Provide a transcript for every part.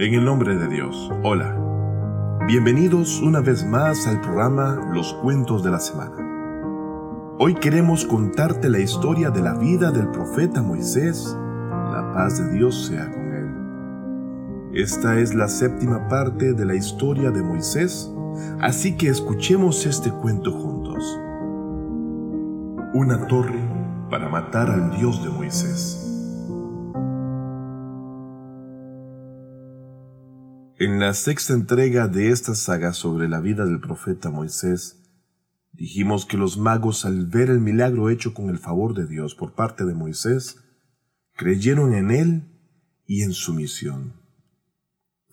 En el nombre de Dios, hola. Bienvenidos una vez más al programa Los Cuentos de la Semana. Hoy queremos contarte la historia de la vida del profeta Moisés. La paz de Dios sea con él. Esta es la séptima parte de la historia de Moisés, así que escuchemos este cuento juntos. Una torre para matar al Dios de Moisés. En la sexta entrega de esta saga sobre la vida del profeta Moisés, dijimos que los magos al ver el milagro hecho con el favor de Dios por parte de Moisés, creyeron en él y en su misión,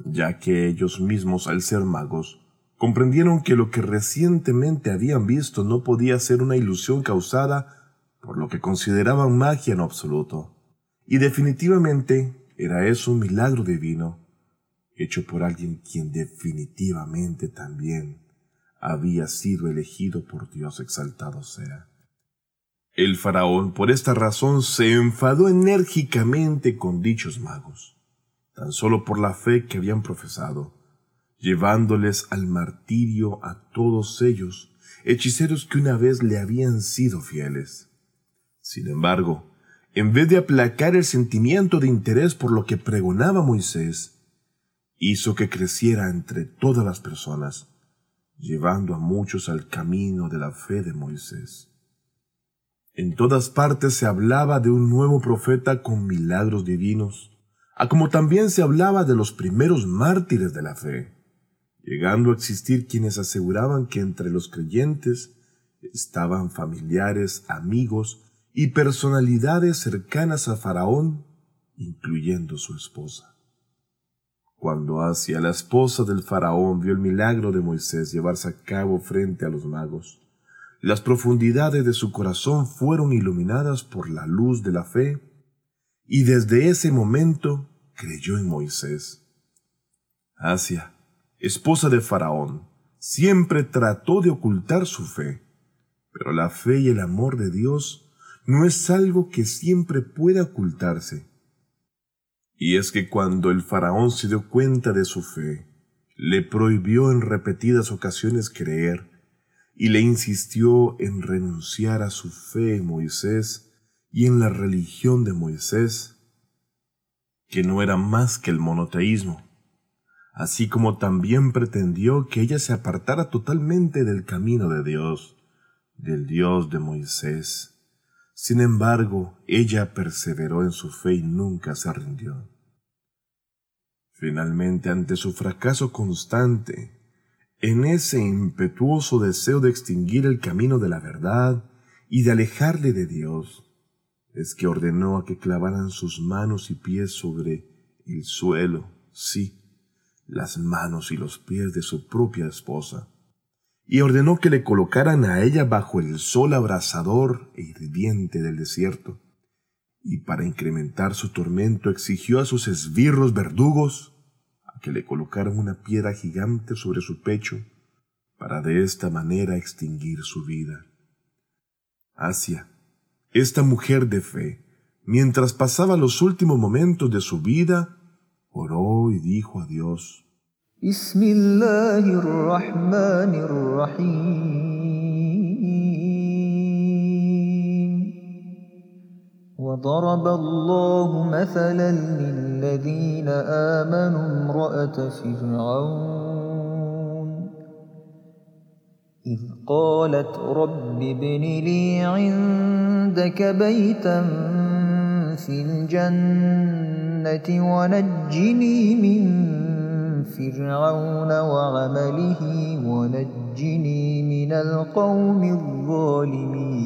ya que ellos mismos al ser magos, comprendieron que lo que recientemente habían visto no podía ser una ilusión causada por lo que consideraban magia en absoluto, y definitivamente era eso un milagro divino hecho por alguien quien definitivamente también había sido elegido por Dios exaltado sea. El faraón por esta razón se enfadó enérgicamente con dichos magos, tan solo por la fe que habían profesado, llevándoles al martirio a todos ellos, hechiceros que una vez le habían sido fieles. Sin embargo, en vez de aplacar el sentimiento de interés por lo que pregonaba Moisés, hizo que creciera entre todas las personas, llevando a muchos al camino de la fe de Moisés. En todas partes se hablaba de un nuevo profeta con milagros divinos, a como también se hablaba de los primeros mártires de la fe, llegando a existir quienes aseguraban que entre los creyentes estaban familiares, amigos y personalidades cercanas a Faraón, incluyendo su esposa. Cuando Asia, la esposa del faraón, vio el milagro de Moisés llevarse a cabo frente a los magos, las profundidades de su corazón fueron iluminadas por la luz de la fe, y desde ese momento creyó en Moisés. Asia, esposa de Faraón, siempre trató de ocultar su fe, pero la fe y el amor de Dios no es algo que siempre pueda ocultarse y es que cuando el faraón se dio cuenta de su fe, le prohibió en repetidas ocasiones creer y le insistió en renunciar a su fe en Moisés y en la religión de Moisés, que no era más que el monoteísmo, así como también pretendió que ella se apartara totalmente del camino de Dios, del Dios de Moisés. Sin embargo, ella perseveró en su fe y nunca se rindió. Finalmente, ante su fracaso constante, en ese impetuoso deseo de extinguir el camino de la verdad y de alejarle de Dios, es que ordenó a que clavaran sus manos y pies sobre el suelo, sí, las manos y los pies de su propia esposa y ordenó que le colocaran a ella bajo el sol abrasador e hirviente del desierto. Y para incrementar su tormento exigió a sus esbirros verdugos a que le colocaran una piedra gigante sobre su pecho para de esta manera extinguir su vida. Asia, esta mujer de fe, mientras pasaba los últimos momentos de su vida, oró y dijo a Dios, بسم الله الرحمن الرحيم. وضرب الله مثلا للذين آمنوا امرأة فرعون. إذ قالت رب ابن لي عندك بيتا في الجنة ونجني من فرعون وعمله ونجني من القوم الظالمين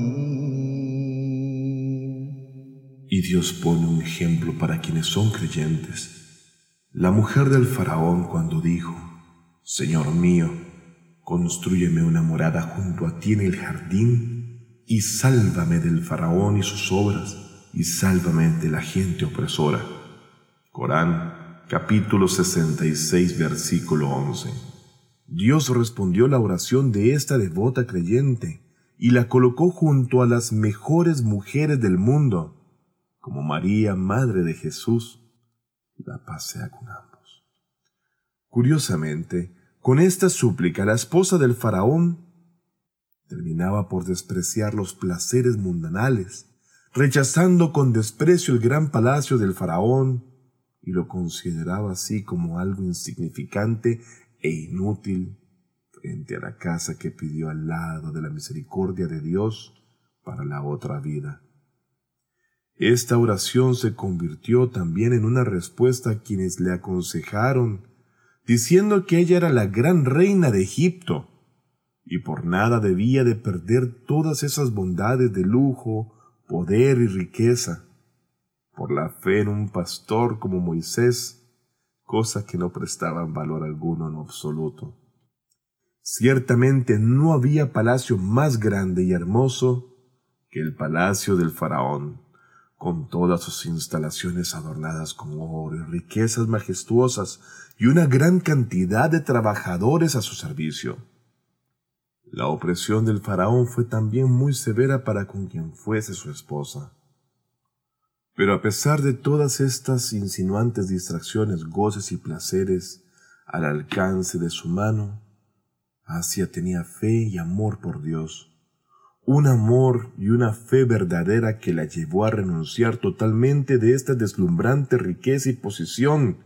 Y Dios pone un ejemplo para quienes son creyentes. La mujer del faraón cuando dijo, Señor mío, construyeme una morada junto a ti en el jardín y sálvame del faraón y sus obras y sálvame de la gente opresora. Corán capítulo 66, versículo 11. Dios respondió la oración de esta devota creyente y la colocó junto a las mejores mujeres del mundo, como María, Madre de Jesús. La paz sea con ambos. Curiosamente, con esta súplica la esposa del faraón terminaba por despreciar los placeres mundanales, rechazando con desprecio el gran palacio del faraón y lo consideraba así como algo insignificante e inútil frente a la casa que pidió al lado de la misericordia de Dios para la otra vida. Esta oración se convirtió también en una respuesta a quienes le aconsejaron, diciendo que ella era la gran reina de Egipto, y por nada debía de perder todas esas bondades de lujo, poder y riqueza, por la fe en un pastor como Moisés, cosa que no prestaban valor alguno en absoluto. Ciertamente no había palacio más grande y hermoso que el palacio del faraón con todas sus instalaciones adornadas con oro y riquezas majestuosas y una gran cantidad de trabajadores a su servicio. La opresión del faraón fue también muy severa para con quien fuese su esposa. Pero a pesar de todas estas insinuantes distracciones, goces y placeres al alcance de su mano, Asia tenía fe y amor por Dios. Un amor y una fe verdadera que la llevó a renunciar totalmente de esta deslumbrante riqueza y posición,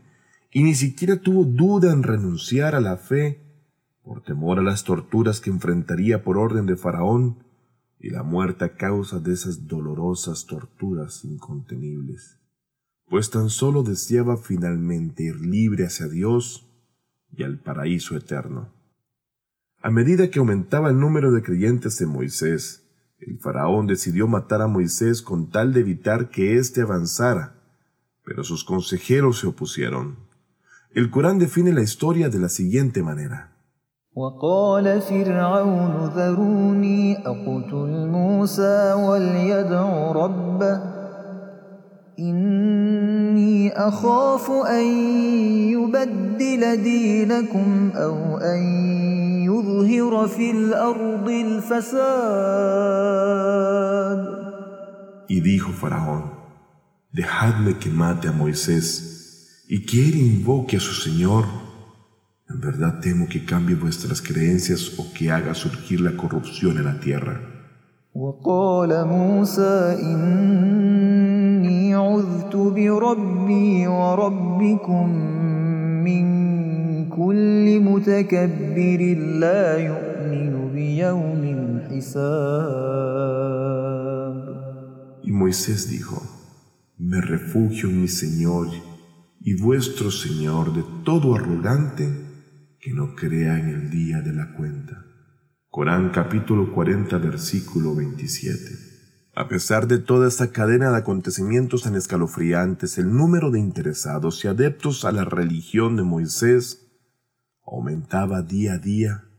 y ni siquiera tuvo duda en renunciar a la fe por temor a las torturas que enfrentaría por orden de Faraón y la muerte a causa de esas dolorosas torturas incontenibles, pues tan solo deseaba finalmente ir libre hacia Dios y al paraíso eterno. A medida que aumentaba el número de creyentes en Moisés, el faraón decidió matar a Moisés con tal de evitar que éste avanzara, pero sus consejeros se opusieron. El Corán define la historia de la siguiente manera. وقال فرعون ذروني أقتل موسى وليدع ربه. إني أخاف أن يبدل دينكم أو أن يظهر في الأرض الفساد. Y dijo Faraón, dejadme que mate a Moisés y que él invoque a su Señor En verdad temo que cambie vuestras creencias o que haga surgir la corrupción en la tierra. Y Moisés dijo, me refugio en mi Señor y vuestro Señor de todo arrogante que no crea en el día de la cuenta. Corán capítulo 40 versículo 27. A pesar de toda esta cadena de acontecimientos tan escalofriantes, el número de interesados y adeptos a la religión de Moisés aumentaba día a día,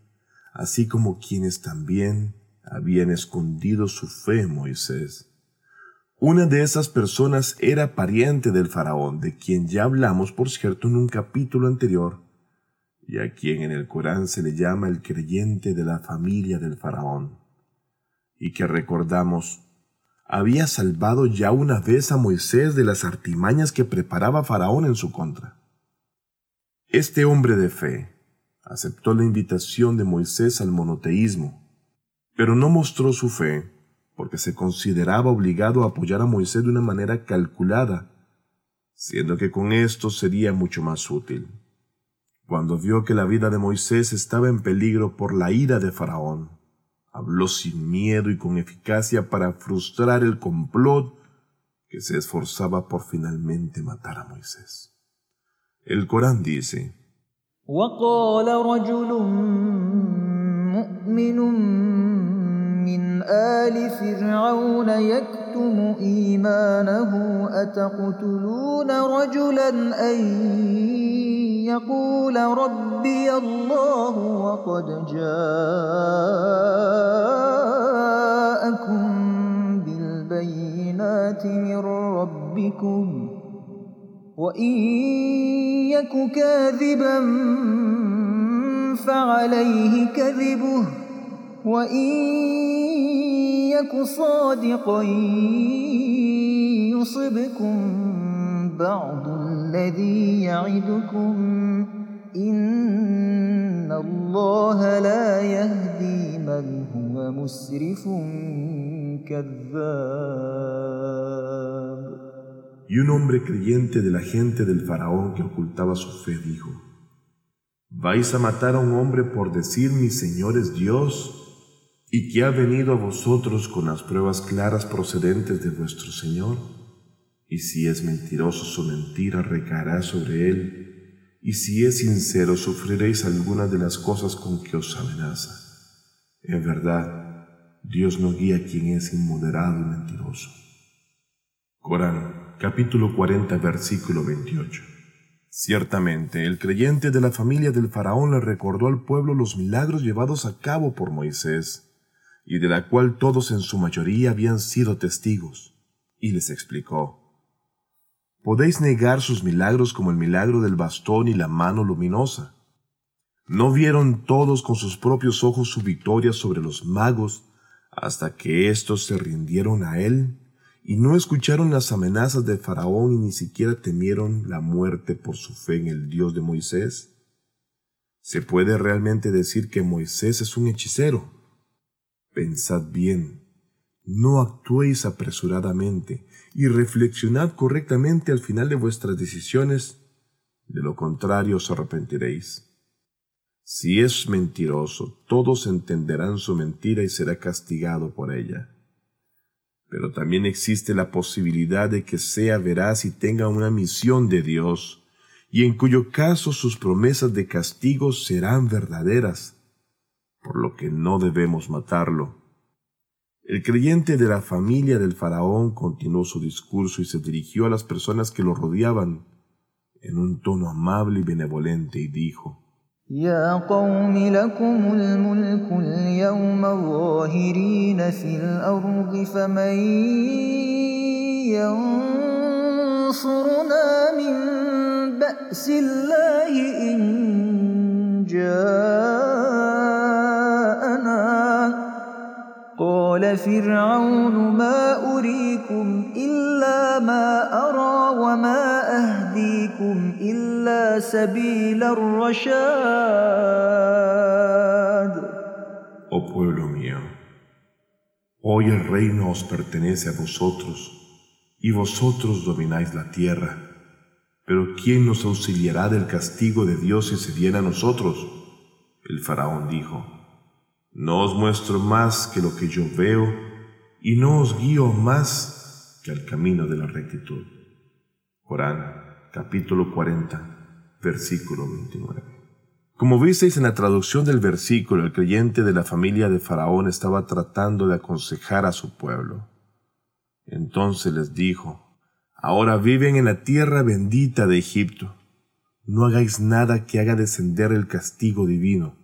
así como quienes también habían escondido su fe en Moisés. Una de esas personas era pariente del faraón, de quien ya hablamos, por cierto, en un capítulo anterior, y a quien en el Corán se le llama el creyente de la familia del faraón, y que recordamos, había salvado ya una vez a Moisés de las artimañas que preparaba faraón en su contra. Este hombre de fe, aceptó la invitación de Moisés al monoteísmo, pero no mostró su fe porque se consideraba obligado a apoyar a Moisés de una manera calculada, siendo que con esto sería mucho más útil. Cuando vio que la vida de Moisés estaba en peligro por la ira de Faraón, habló sin miedo y con eficacia para frustrar el complot que se esforzaba por finalmente matar a Moisés. El Corán dice, من آل فرعون يكتم إيمانه أتقتلون رجلا أن يقول ربي الله وقد جاءكم بالبينات من ربكم وإن يك كاذبا فعليه كذبه وإن يك صادقا يصبكم بعض الذي يعدكم إن الله لا يهدي من هو مسرف كذاب Y un hombre creyente de la gente del faraón que ocultaba su fe dijo, ¿Vais a matar a un hombre por decir mi Señor es Dios? Y que ha venido a vosotros con las pruebas claras procedentes de vuestro Señor. Y si es mentiroso, su mentira recaerá sobre él, y si es sincero, sufriréis algunas de las cosas con que os amenaza. En verdad, Dios no guía a quien es inmoderado y mentiroso. Corán, capítulo 40, versículo 28. Ciertamente, el creyente de la familia del faraón le recordó al pueblo los milagros llevados a cabo por Moisés y de la cual todos en su mayoría habían sido testigos, y les explicó, Podéis negar sus milagros como el milagro del bastón y la mano luminosa. ¿No vieron todos con sus propios ojos su victoria sobre los magos hasta que éstos se rindieron a él? y no escucharon las amenazas de Faraón y ni siquiera temieron la muerte por su fe en el Dios de Moisés? ¿Se puede realmente decir que Moisés es un hechicero? Pensad bien, no actuéis apresuradamente y reflexionad correctamente al final de vuestras decisiones, de lo contrario os arrepentiréis. Si es mentiroso, todos entenderán su mentira y será castigado por ella. Pero también existe la posibilidad de que sea veraz y tenga una misión de Dios, y en cuyo caso sus promesas de castigo serán verdaderas por lo que no debemos matarlo. El creyente de la familia del faraón continuó su discurso y se dirigió a las personas que lo rodeaban en un tono amable y benevolente y dijo, يا قوم لكم الملك اليوم ظاهرين في الأرض فمن ينصرنا من بأس الله إن قال فرعون ما أريكم إلا ما أرى وما أهديكم إلا سبيل الرشاد Oh pueblo mío, hoy el reino os pertenece a vosotros, y vosotros domináis la tierra. Pero ¿quién nos auxiliará del castigo de Dios si se viene a nosotros? El faraón dijo, no os muestro más que lo que yo veo y no os guío más que al camino de la rectitud. Corán, capítulo 40, versículo 29. Como visteis en la traducción del versículo, el creyente de la familia de Faraón estaba tratando de aconsejar a su pueblo. Entonces les dijo, Ahora viven en la tierra bendita de Egipto. No hagáis nada que haga descender el castigo divino,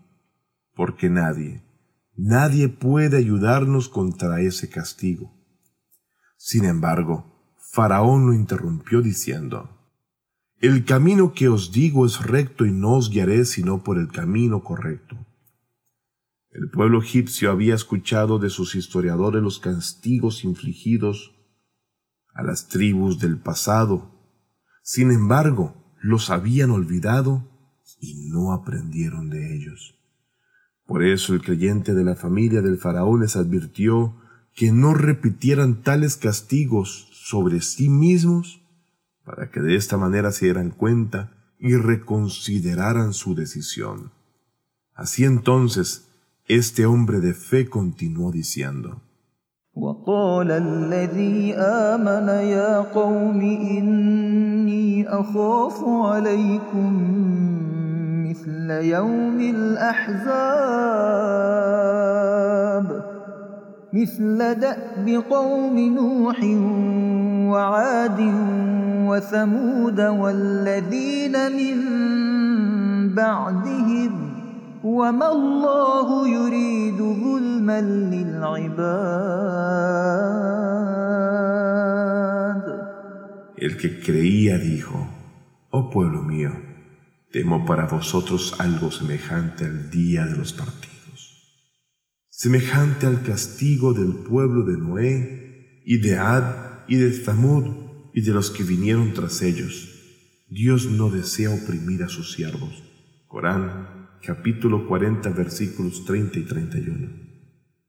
porque nadie, Nadie puede ayudarnos contra ese castigo. Sin embargo, Faraón lo interrumpió diciendo, El camino que os digo es recto y no os guiaré sino por el camino correcto. El pueblo egipcio había escuchado de sus historiadores los castigos infligidos a las tribus del pasado. Sin embargo, los habían olvidado y no aprendieron de ellos. Por eso el creyente de la familia del faraón les advirtió que no repitieran tales castigos sobre sí mismos para que de esta manera se dieran cuenta y reconsideraran su decisión. Así entonces, este hombre de fe continuó diciendo, مثل يوم الأحزاب. مثل دأب قوم نوح وعاد وثمود والذين من بعدهم. وما الله يريد ظلما للعباد. El que creía dijo, oh pueblo mío, Temo para vosotros algo semejante al día de los partidos, semejante al castigo del pueblo de Noé y de Ad y de Zamud y de los que vinieron tras ellos. Dios no desea oprimir a sus siervos, Corán, capítulo 40, versículos 30 y 31.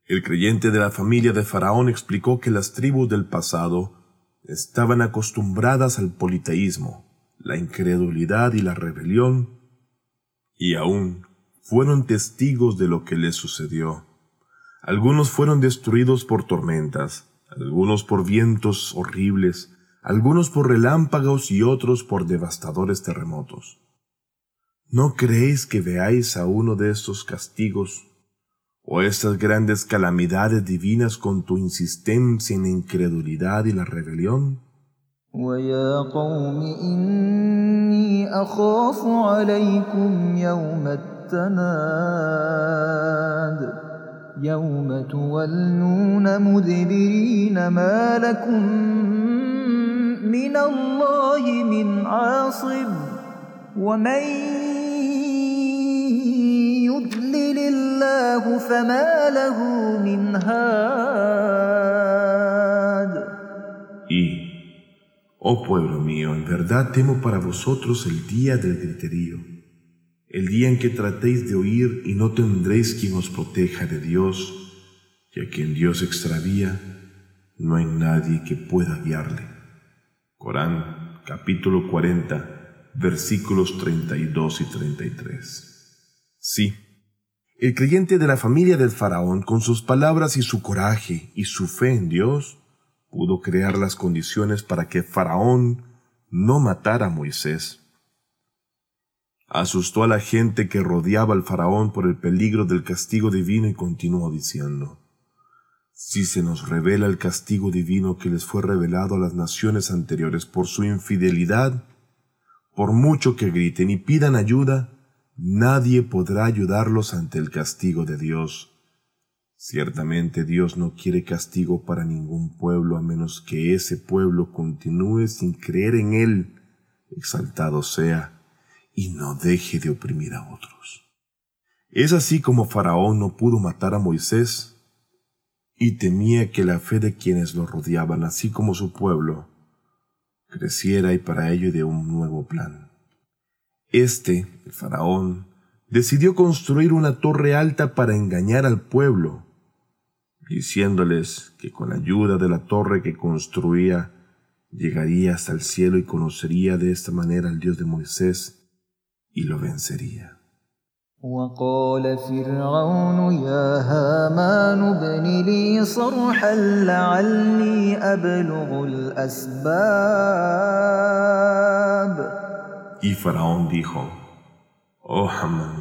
El creyente de la familia de Faraón explicó que las tribus del pasado estaban acostumbradas al politeísmo, la incredulidad y la rebelión, y aún fueron testigos de lo que les sucedió. Algunos fueron destruidos por tormentas, algunos por vientos horribles, algunos por relámpagos y otros por devastadores terremotos. ¿No creéis que veáis a uno de estos castigos o estas grandes calamidades divinas con tu insistencia en la incredulidad y la rebelión? ويا قوم إني أخاف عليكم يوم التناد. يوم تولون مدبرين ما لكم من الله من عاصب ومن يضلل الله فما له من هاد. Oh pueblo mío, en verdad temo para vosotros el día del griterío, el día en que tratéis de oír y no tendréis quien os proteja de Dios, y a quien Dios extravía, no hay nadie que pueda guiarle. Corán, capítulo 40, versículos 32 y 33. Sí, el creyente de la familia del faraón, con sus palabras y su coraje y su fe en Dios, pudo crear las condiciones para que faraón no matara a Moisés. Asustó a la gente que rodeaba al faraón por el peligro del castigo divino y continuó diciendo, Si se nos revela el castigo divino que les fue revelado a las naciones anteriores por su infidelidad, por mucho que griten y pidan ayuda, nadie podrá ayudarlos ante el castigo de Dios. Ciertamente Dios no quiere castigo para ningún pueblo a menos que ese pueblo continúe sin creer en Él, exaltado sea, y no deje de oprimir a otros. Es así como Faraón no pudo matar a Moisés y temía que la fe de quienes lo rodeaban, así como su pueblo, creciera y para ello de un nuevo plan. Este, el faraón, decidió construir una torre alta para engañar al pueblo, diciéndoles que con la ayuda de la torre que construía llegaría hasta el cielo y conocería de esta manera al Dios de Moisés y lo vencería. Y Faraón dijo, Oh Hamán,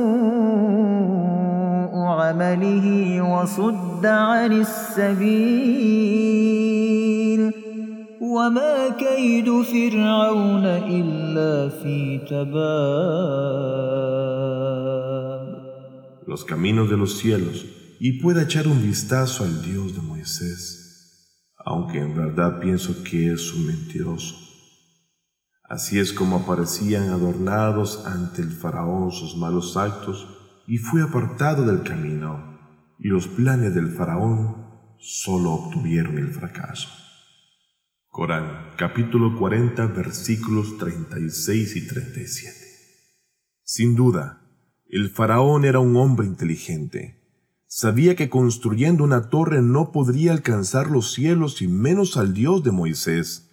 los caminos de los cielos y pueda echar un vistazo al Dios de Moisés, aunque en verdad pienso que es un mentiroso. Así es como aparecían adornados ante el faraón sus malos actos y fue apartado del camino, y los planes del faraón solo obtuvieron el fracaso. Corán, capítulo 40, versículos 36 y 37. Sin duda, el faraón era un hombre inteligente. Sabía que construyendo una torre no podría alcanzar los cielos y menos al Dios de Moisés,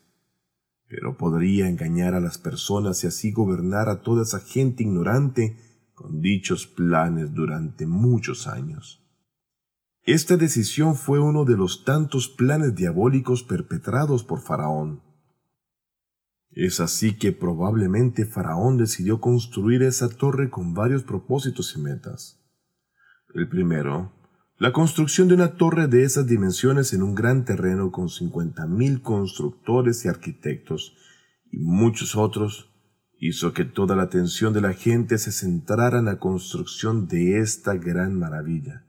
pero podría engañar a las personas y así gobernar a toda esa gente ignorante con dichos planes durante muchos años. Esta decisión fue uno de los tantos planes diabólicos perpetrados por Faraón. Es así que probablemente Faraón decidió construir esa torre con varios propósitos y metas. El primero, la construcción de una torre de esas dimensiones en un gran terreno con 50.000 constructores y arquitectos y muchos otros hizo que toda la atención de la gente se centrara en la construcción de esta gran maravilla.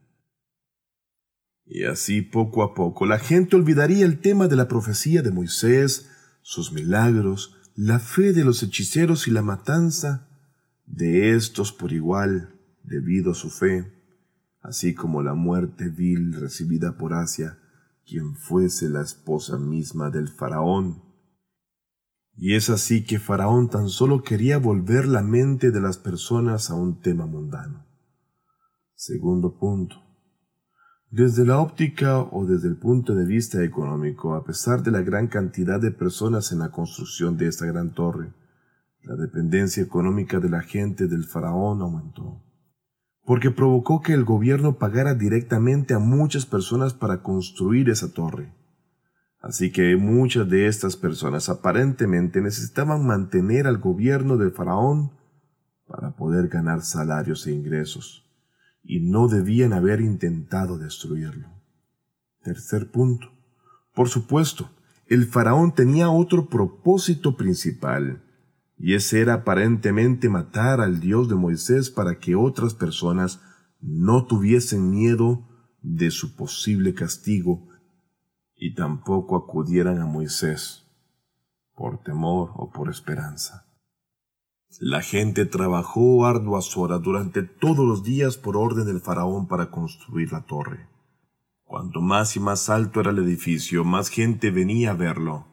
Y así poco a poco la gente olvidaría el tema de la profecía de Moisés, sus milagros, la fe de los hechiceros y la matanza de estos por igual debido a su fe, así como la muerte vil recibida por Asia, quien fuese la esposa misma del faraón. Y es así que Faraón tan solo quería volver la mente de las personas a un tema mundano. Segundo punto. Desde la óptica o desde el punto de vista económico, a pesar de la gran cantidad de personas en la construcción de esta gran torre, la dependencia económica de la gente del faraón aumentó, porque provocó que el gobierno pagara directamente a muchas personas para construir esa torre. Así que muchas de estas personas aparentemente necesitaban mantener al gobierno del faraón para poder ganar salarios e ingresos y no debían haber intentado destruirlo. Tercer punto. Por supuesto, el faraón tenía otro propósito principal, y ese era aparentemente matar al Dios de Moisés para que otras personas no tuviesen miedo de su posible castigo y tampoco acudieran a Moisés por temor o por esperanza. La gente trabajó arduas horas durante todos los días por orden del faraón para construir la torre. Cuanto más y más alto era el edificio, más gente venía a verlo,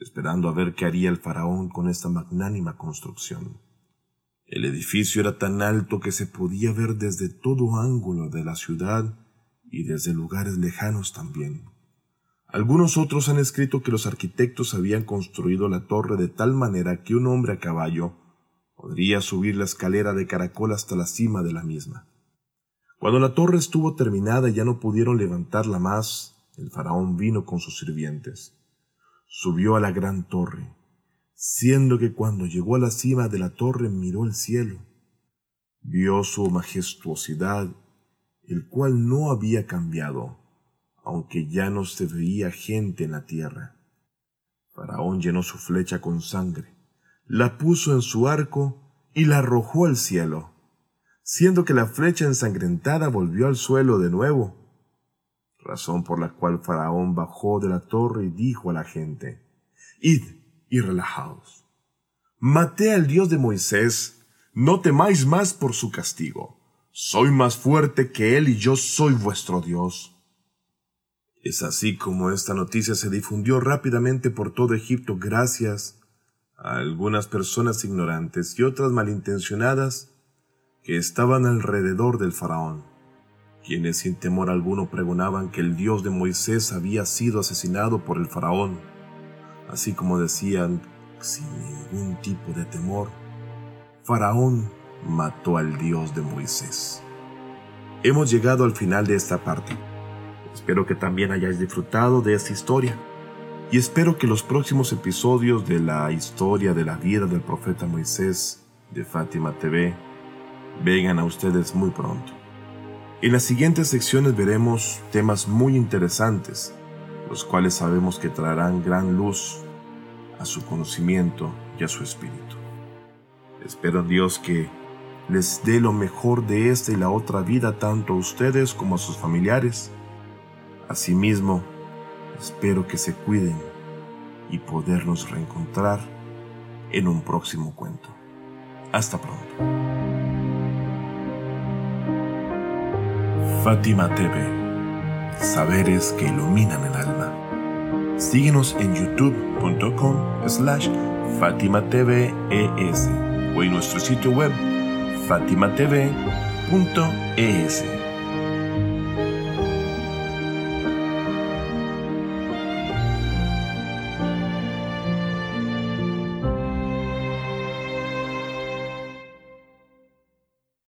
esperando a ver qué haría el faraón con esta magnánima construcción. El edificio era tan alto que se podía ver desde todo ángulo de la ciudad y desde lugares lejanos también. Algunos otros han escrito que los arquitectos habían construido la torre de tal manera que un hombre a caballo Podría subir la escalera de caracol hasta la cima de la misma. Cuando la torre estuvo terminada y ya no pudieron levantarla más, el faraón vino con sus sirvientes. Subió a la gran torre, siendo que cuando llegó a la cima de la torre miró el cielo. Vio su majestuosidad, el cual no había cambiado, aunque ya no se veía gente en la tierra. Faraón llenó su flecha con sangre la puso en su arco y la arrojó al cielo, siendo que la flecha ensangrentada volvió al suelo de nuevo, razón por la cual Faraón bajó de la torre y dijo a la gente, Id y relajaos. Maté al Dios de Moisés, no temáis más por su castigo. Soy más fuerte que él y yo soy vuestro Dios. Es así como esta noticia se difundió rápidamente por todo Egipto gracias a algunas personas ignorantes y otras malintencionadas que estaban alrededor del faraón, quienes sin temor alguno pregonaban que el Dios de Moisés había sido asesinado por el faraón, así como decían sin ningún tipo de temor, Faraón mató al Dios de Moisés. Hemos llegado al final de esta parte. Espero que también hayáis disfrutado de esta historia y espero que los próximos episodios de la historia de la vida del profeta Moisés de Fátima TV vengan a ustedes muy pronto. En las siguientes secciones veremos temas muy interesantes, los cuales sabemos que traerán gran luz a su conocimiento y a su espíritu. Espero Dios que les dé lo mejor de esta y la otra vida tanto a ustedes como a sus familiares. Asimismo, Espero que se cuiden y podernos reencontrar en un próximo cuento. Hasta pronto. Fátima TV. Saberes que iluminan el alma. Síguenos en youtube.com slash Fátima TV o en nuestro sitio web fatimatv.es.